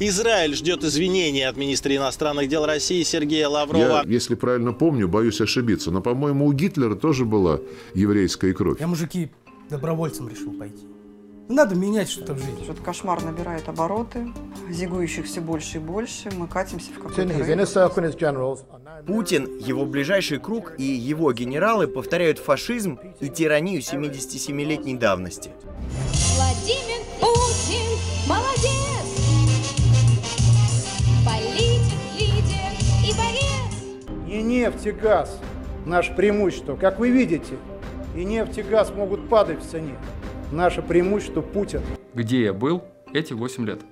Израиль ждет извинений от министра иностранных дел России Сергея Лаврова. Я, если правильно помню, боюсь ошибиться, но, по-моему, у Гитлера тоже была еврейская кровь. Я, мужики, добровольцем решил пойти. Надо менять что-то в жизни. Этот кошмар набирает обороты, зигующих все больше и больше. Мы катимся в какой-то Путин, его ближайший круг и его генералы повторяют фашизм и тиранию 77-летней давности. Владимир Путин молодец! Не нефть и газ – наше преимущество. Как вы видите, и нефть и газ могут падать в цене. Наше преимущество – Путин. Где я был эти 8 лет?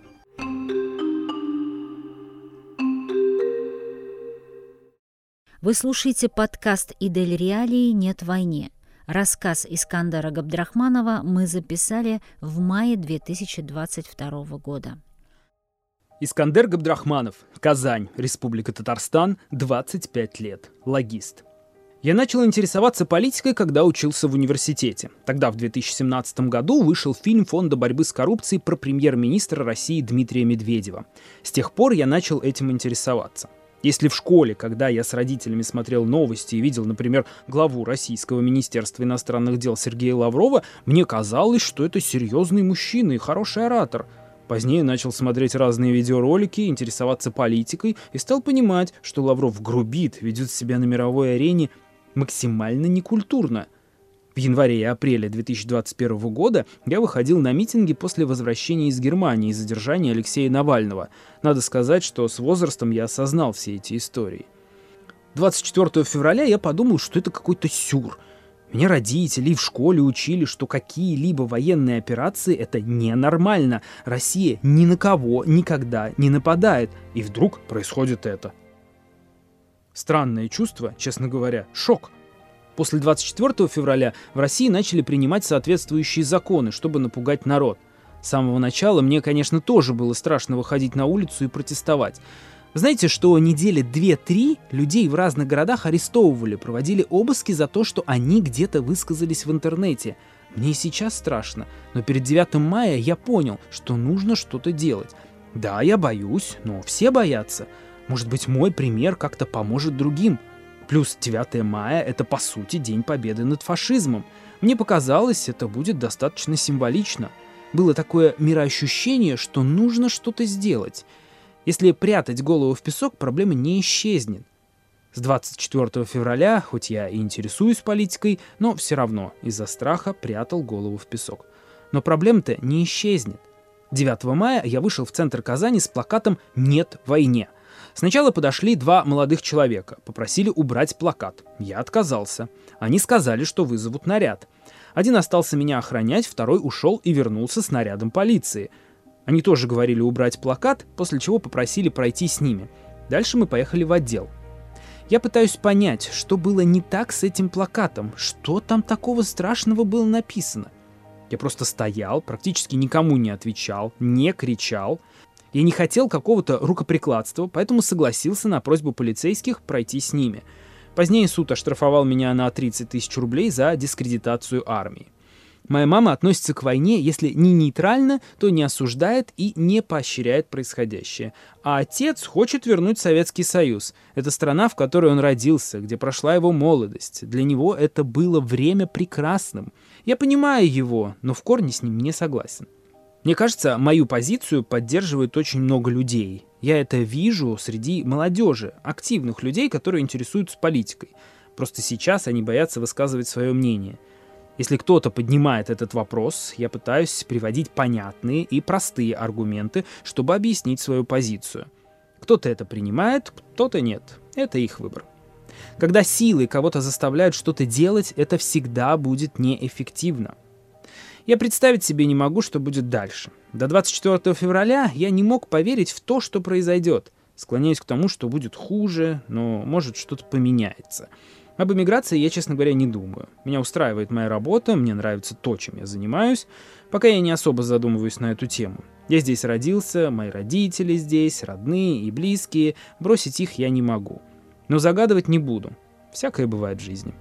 Вы слушаете подкаст «Идель Реалии. Нет войне». Рассказ Искандера Габдрахманова мы записали в мае 2022 года. Искандер Габдрахманов, Казань, Республика Татарстан, 25 лет, логист. Я начал интересоваться политикой, когда учился в университете. Тогда, в 2017 году, вышел фильм Фонда борьбы с коррупцией про премьер-министра России Дмитрия Медведева. С тех пор я начал этим интересоваться. Если в школе, когда я с родителями смотрел новости и видел, например, главу Российского Министерства иностранных дел Сергея Лаврова, мне казалось, что это серьезный мужчина и хороший оратор. Позднее начал смотреть разные видеоролики, интересоваться политикой и стал понимать, что Лавров грубит, ведет себя на мировой арене максимально некультурно. В январе и апреле 2021 года я выходил на митинги после возвращения из Германии и задержания Алексея Навального. Надо сказать, что с возрастом я осознал все эти истории. 24 февраля я подумал, что это какой-то сюр. Меня родители и в школе учили, что какие-либо военные операции — это ненормально. Россия ни на кого никогда не нападает. И вдруг происходит это. Странное чувство, честно говоря, шок. После 24 февраля в России начали принимать соответствующие законы, чтобы напугать народ. С самого начала мне, конечно, тоже было страшно выходить на улицу и протестовать. Знаете, что недели 2-3 людей в разных городах арестовывали, проводили обыски за то, что они где-то высказались в интернете. Мне и сейчас страшно, но перед 9 мая я понял, что нужно что-то делать. Да, я боюсь, но все боятся. Может быть, мой пример как-то поможет другим. Плюс 9 мая — это, по сути, День Победы над фашизмом. Мне показалось, это будет достаточно символично. Было такое мироощущение, что нужно что-то сделать. Если прятать голову в песок, проблема не исчезнет. С 24 февраля, хоть я и интересуюсь политикой, но все равно из-за страха прятал голову в песок. Но проблема-то не исчезнет. 9 мая я вышел в центр Казани с плакатом «Нет войне». Сначала подошли два молодых человека, попросили убрать плакат. Я отказался. Они сказали, что вызовут наряд. Один остался меня охранять, второй ушел и вернулся с нарядом полиции. Они тоже говорили убрать плакат, после чего попросили пройти с ними. Дальше мы поехали в отдел. Я пытаюсь понять, что было не так с этим плакатом, что там такого страшного было написано. Я просто стоял, практически никому не отвечал, не кричал, я не хотел какого-то рукоприкладства, поэтому согласился на просьбу полицейских пройти с ними. Позднее суд оштрафовал меня на 30 тысяч рублей за дискредитацию армии. Моя мама относится к войне, если не нейтрально, то не осуждает и не поощряет происходящее. А отец хочет вернуть Советский Союз. Это страна, в которой он родился, где прошла его молодость. Для него это было время прекрасным. Я понимаю его, но в корне с ним не согласен. Мне кажется, мою позицию поддерживает очень много людей. Я это вижу среди молодежи, активных людей, которые интересуются политикой. Просто сейчас они боятся высказывать свое мнение. Если кто-то поднимает этот вопрос, я пытаюсь приводить понятные и простые аргументы, чтобы объяснить свою позицию. Кто-то это принимает, кто-то нет. Это их выбор. Когда силы кого-то заставляют что-то делать, это всегда будет неэффективно. Я представить себе не могу, что будет дальше. До 24 февраля я не мог поверить в то, что произойдет. Склоняюсь к тому, что будет хуже, но может что-то поменяется. Об эмиграции я, честно говоря, не думаю. Меня устраивает моя работа, мне нравится то, чем я занимаюсь. Пока я не особо задумываюсь на эту тему. Я здесь родился, мои родители здесь, родные и близкие. Бросить их я не могу. Но загадывать не буду. Всякое бывает в жизни.